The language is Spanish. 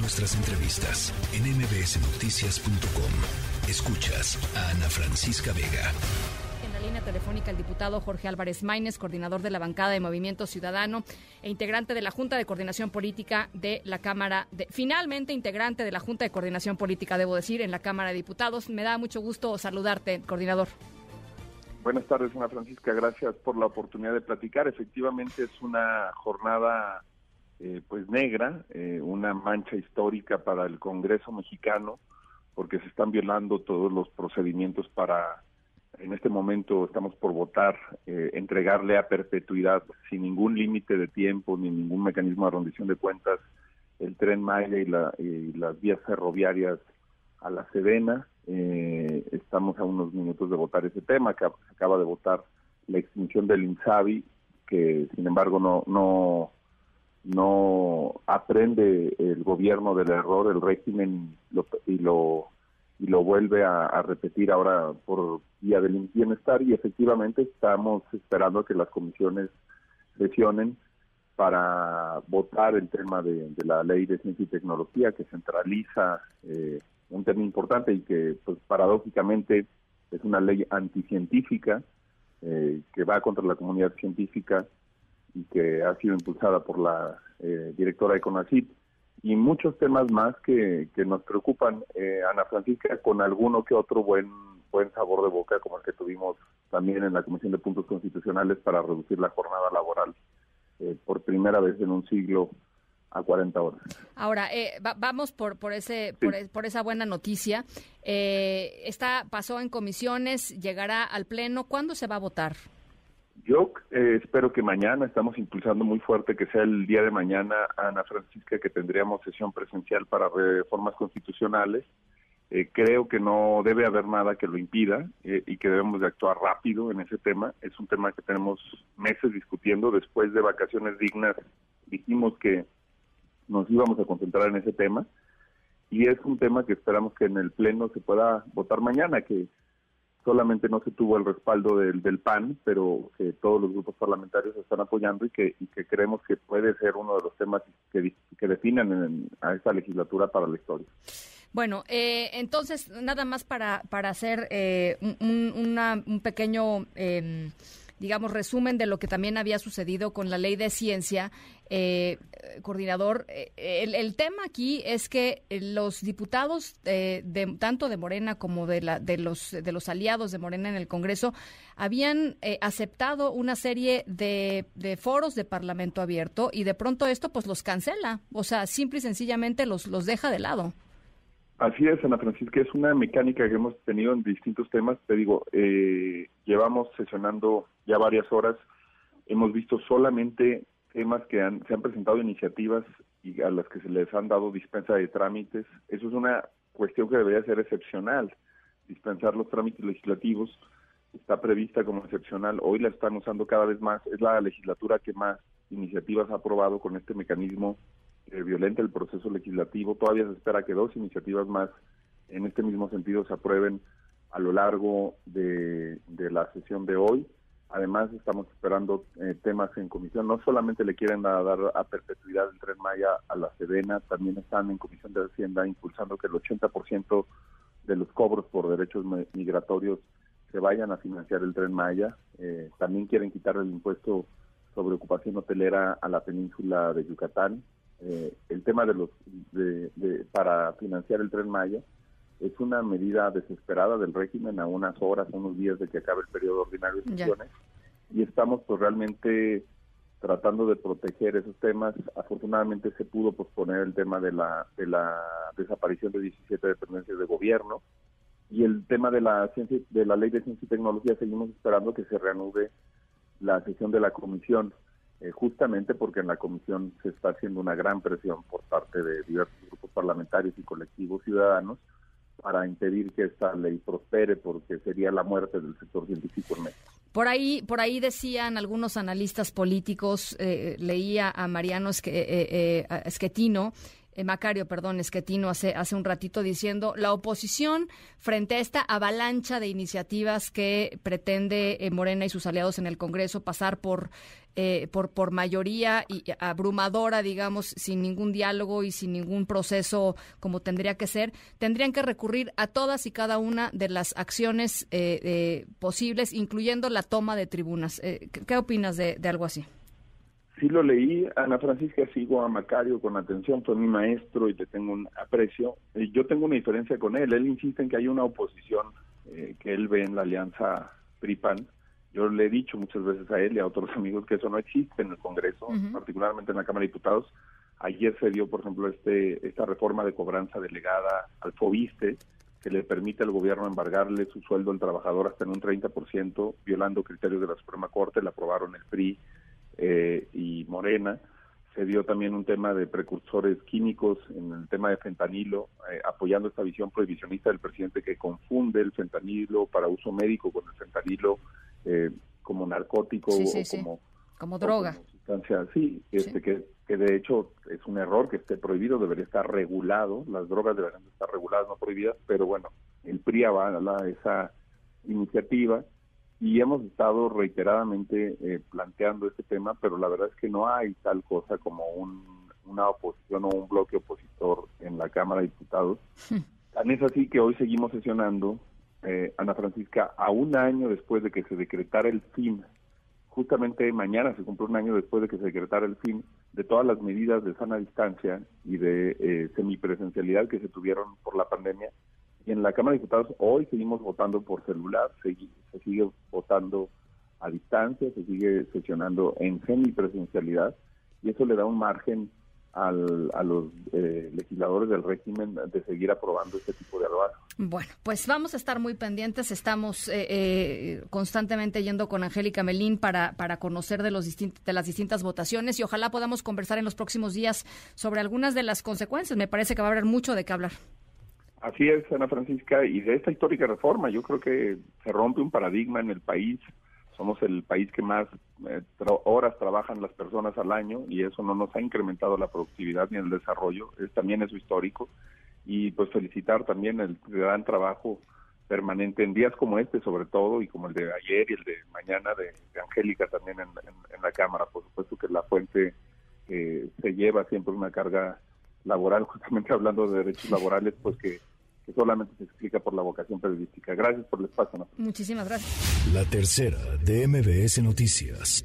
nuestras entrevistas en mbsnoticias.com. Escuchas a Ana Francisca Vega. En la línea telefónica el diputado Jorge Álvarez Maínez, coordinador de la bancada de Movimiento Ciudadano e integrante de la Junta de Coordinación Política de la Cámara de finalmente integrante de la Junta de Coordinación Política, debo decir, en la Cámara de Diputados. Me da mucho gusto saludarte, coordinador. Buenas tardes, Ana Francisca. Gracias por la oportunidad de platicar. Efectivamente es una jornada eh, pues negra, eh, una mancha histórica para el Congreso mexicano, porque se están violando todos los procedimientos para, en este momento estamos por votar, eh, entregarle a perpetuidad, sin ningún límite de tiempo ni ningún mecanismo de rendición de cuentas, el tren Maya y, la, y las vías ferroviarias a la Sedena. estamos a unos minutos de votar ese tema, que acaba de votar la extinción del INSABI, que sin embargo no, no no aprende el gobierno del error, el régimen y lo y lo vuelve a, repetir ahora por vía del bienestar y efectivamente estamos esperando que las comisiones sesionen para votar el tema de, la ley de ciencia y tecnología que centraliza eh, un tema importante y que pues paradójicamente es una ley anticientífica eh, que va contra la comunidad científica y que ha sido impulsada por la eh, directora de CONACYT y muchos temas más que, que nos preocupan, eh, Ana Francisca, con alguno que otro buen buen sabor de boca, como el que tuvimos también en la Comisión de Puntos Constitucionales para reducir la jornada laboral eh, por primera vez en un siglo a 40 horas. Ahora, vamos por, por, ese, por, por, esa buena noticia. Eh, está, pasó en comisiones, llegará al Pleno. ¿Cuándo se va a votar? Yo eh, espero que mañana, estamos impulsando muy fuerte que sea el día de mañana, Ana Francisca, que tendríamos sesión presencial para reformas constitucionales. Eh, creo que no debe haber nada que lo impida eh, y que debemos de actuar rápido en ese tema. Es un tema que tenemos meses discutiendo. Después de vacaciones dignas dijimos que nos íbamos a concentrar en ese tema y es un tema que esperamos que en el Pleno se pueda votar mañana, que solamente no se tuvo el respaldo del, del PAN, pero que todos los grupos parlamentarios están apoyando y que, que creemos que puede ser uno de los temas que, que definan a esta legislatura para la historia. Bueno, eh, entonces, nada más para, para hacer eh, un, un, pequeño... Eh, digamos, resumen de lo que también había sucedido con la ley de ciencia, eh, coordinador, eh, el, tema aquí es que los diputados de, tanto de Morena como de, la, de, los, de los aliados de Morena en el Congreso habían eh, aceptado una serie de, de, foros de Parlamento abierto y de pronto esto pues los cancela, o sea, simple y sencillamente los, los deja de lado. Así es, Ana Francisca, es una mecánica que hemos tenido en distintos temas. Te digo, eh, llevamos sesionando ya varias horas, hemos visto solamente temas que han, se han presentado iniciativas y a las que se les han dado dispensa de trámites. Eso es una cuestión que debería ser excepcional. Dispensar los trámites legislativos está prevista como excepcional. Hoy la están usando cada vez más. Es la legislatura que más iniciativas ha aprobado con este mecanismo eh, violenta el proceso legislativo. Todavía se espera que dos iniciativas más en este mismo sentido se aprueben a lo largo de, la sesión de hoy. Además, estamos esperando eh, temas en comisión. No solamente le quieren dar a perpetuidad el Tren Maya a la Sedena, también están en Comisión de Hacienda impulsando que el 80% de los cobros por derechos migratorios se vayan a financiar el Tren Maya. Eh, también quieren quitar el impuesto sobre ocupación hotelera a la península de Yucatán. Eh, el tema de los de, para financiar el tren Maya es una medida desesperada del régimen a unas horas, a unos días de que acabe el periodo ordinario de sesiones. Y estamos pues realmente tratando de proteger esos temas. Afortunadamente se pudo posponer el tema de la de la desaparición de 17 dependencias de gobierno. Y el tema de la ciencia de la ley de ciencia y tecnología seguimos esperando que se reanude la sesión de la comisión eh, justamente porque en la comisión se está haciendo una gran presión por parte de diversos grupos parlamentarios y colectivos ciudadanos para impedir que esta ley prospere porque sería la muerte del sector científico en México. Por ahí, por ahí decían algunos analistas políticos, eh, leía a Mariano Esquetino, eh, Macario, perdón, Esquetino hace, hace un ratito diciendo, la oposición frente a esta avalancha de iniciativas que pretende eh, Morena y sus aliados en el Congreso pasar por, eh, por, por mayoría y abrumadora, digamos, sin ningún diálogo y sin ningún proceso como tendría que ser, tendrían que recurrir a todas y cada una de las acciones posibles, incluyendo la toma de tribunas. ¿Qué opinas de, de algo así? Sí lo leí, Ana Francisca sigo a Macario con atención, fue mi maestro y le tengo un aprecio. Yo tengo una diferencia con él, él insiste en que hay una oposición eh, que él ve en la alianza PRIPAN. Yo le he dicho muchas veces a él y a otros amigos que eso no existe en el Congreso, particularmente en la Cámara de Diputados. Ayer se dio, por ejemplo, este esta reforma de cobranza delegada al FOBISTE, que le permite al gobierno embargarle su sueldo al trabajador hasta en un 30%, violando criterios de la Suprema Corte, la aprobaron el PRI, eh, y Morena. Se dio también un tema de precursores químicos en el tema de fentanilo, eh, apoyando esta visión prohibicionista del presidente que confunde el fentanilo para uso médico con el fentanilo eh, como narcótico o como como droga. sustancia, sí, este, Que, que de hecho es un error que esté prohibido, debería estar regulado, las drogas deberían estar reguladas, no prohibidas, pero bueno, el PRI avala esa iniciativa y hemos estado reiteradamente eh, planteando este tema, pero la verdad es que no hay tal cosa como una oposición o un bloque opositor en la Cámara de Diputados. Tan es así que hoy seguimos sesionando, eh, Ana Francisca, a un año después de que se decretara el fin, justamente mañana se cumple un año después de que se decretara el fin de todas las medidas de sana distancia y de eh, semipresencialidad que se tuvieron por la pandemia en la Cámara de Diputados hoy seguimos votando por celular, se, sigue votando a distancia, se sigue sesionando en semipresencialidad y eso le da un margen al, a los eh, legisladores del régimen de seguir aprobando este tipo de aromas. Bueno, pues vamos a estar muy pendientes. Estamos eh, eh, constantemente yendo con Angélica Melín para, para conocer de, los de las distintas votaciones y ojalá podamos conversar en los próximos días sobre algunas de las consecuencias. Me parece que va a haber mucho de qué hablar. Así es, Ana Francisca, y de esta histórica reforma yo creo que se rompe un paradigma en el país. Somos el país que más eh, horas trabajan las personas al año y eso no nos ha incrementado la productividad ni el desarrollo. Es también eso histórico. Y pues felicitar también el gran trabajo permanente en días como este sobre todo y como el de ayer y el de mañana de, Angélica también en, la Cámara. Por supuesto que la fuente eh, se lleva siempre una carga laboral, justamente hablando de derechos laborales, pues que, solamente se explica por la vocación periodística. Gracias por el espacio. Muchísimas gracias. La tercera de MBS Noticias.